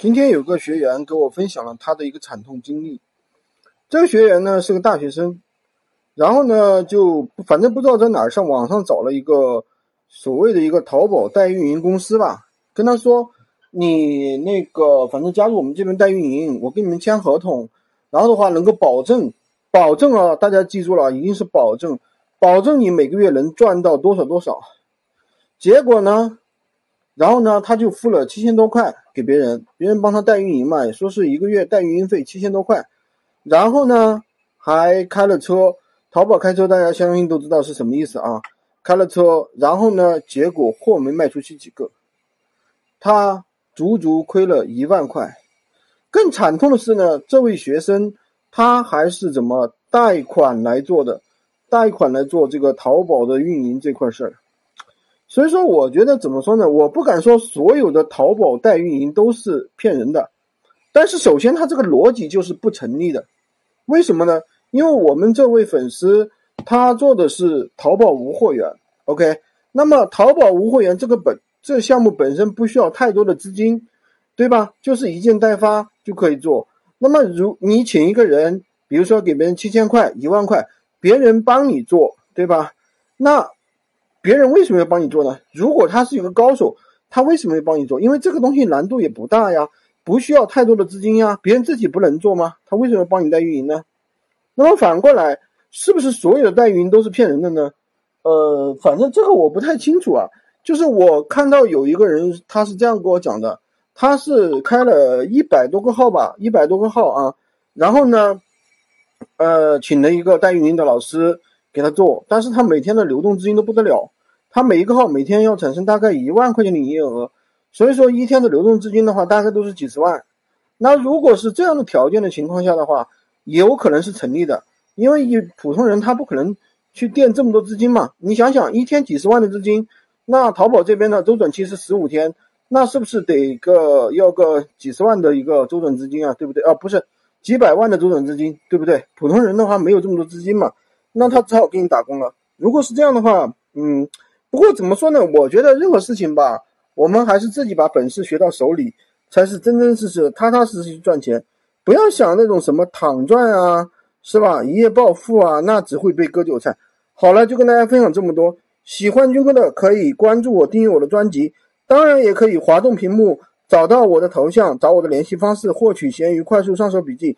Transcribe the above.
今天有个学员给我分享了他的一个惨痛经历。这个学员呢是个大学生，然后呢就反正不知道在哪儿上网上找了一个所谓的一个淘宝代运营公司吧，跟他说：“你那个反正加入我们这边代运营，我跟你们签合同，然后的话能够保证，保证啊，大家记住了，一定是保证，保证你每个月能赚到多少多少。”结果呢？然后呢，他就付了七千多块给别人，别人帮他代运营嘛，说是一个月代运营费七千多块。然后呢，还开了车，淘宝开车大家相信都知道是什么意思啊？开了车，然后呢，结果货没卖出去几个，他足足亏了一万块。更惨痛的是呢，这位学生他还是怎么贷款来做的？贷款来做这个淘宝的运营这块事儿。所以说，我觉得怎么说呢？我不敢说所有的淘宝代运营都是骗人的，但是首先它这个逻辑就是不成立的。为什么呢？因为我们这位粉丝他做的是淘宝无货源，OK？那么淘宝无货源这个本这项目本身不需要太多的资金，对吧？就是一件代发就可以做。那么如你请一个人，比如说给别人七千块、一万块，别人帮你做，对吧？那别人为什么要帮你做呢？如果他是一个高手，他为什么要帮你做？因为这个东西难度也不大呀，不需要太多的资金呀。别人自己不能做吗？他为什么要帮你代运营呢？那么反过来，是不是所有的代运营都是骗人的呢？呃，反正这个我不太清楚啊。就是我看到有一个人，他是这样跟我讲的，他是开了一百多个号吧，一百多个号啊，然后呢，呃，请了一个代运营的老师。给他做，但是他每天的流动资金都不得了，他每一个号每天要产生大概一万块钱的营业额，所以说一天的流动资金的话，大概都是几十万。那如果是这样的条件的情况下的话，也有可能是成立的，因为一普通人他不可能去垫这么多资金嘛。你想想，一天几十万的资金，那淘宝这边的周转期是十五天，那是不是得个要个几十万的一个周转资金啊？对不对啊？不是几百万的周转资金，对不对？普通人的话没有这么多资金嘛。那他只好给你打工了。如果是这样的话，嗯，不过怎么说呢？我觉得任何事情吧，我们还是自己把本事学到手里，才是真真实实、踏踏实实去赚钱。不要想那种什么躺赚啊，是吧？一夜暴富啊，那只会被割韭菜。好了，就跟大家分享这么多。喜欢军哥的可以关注我、订阅我的专辑，当然也可以滑动屏幕找到我的头像，找我的联系方式，获取闲鱼快速上手笔记。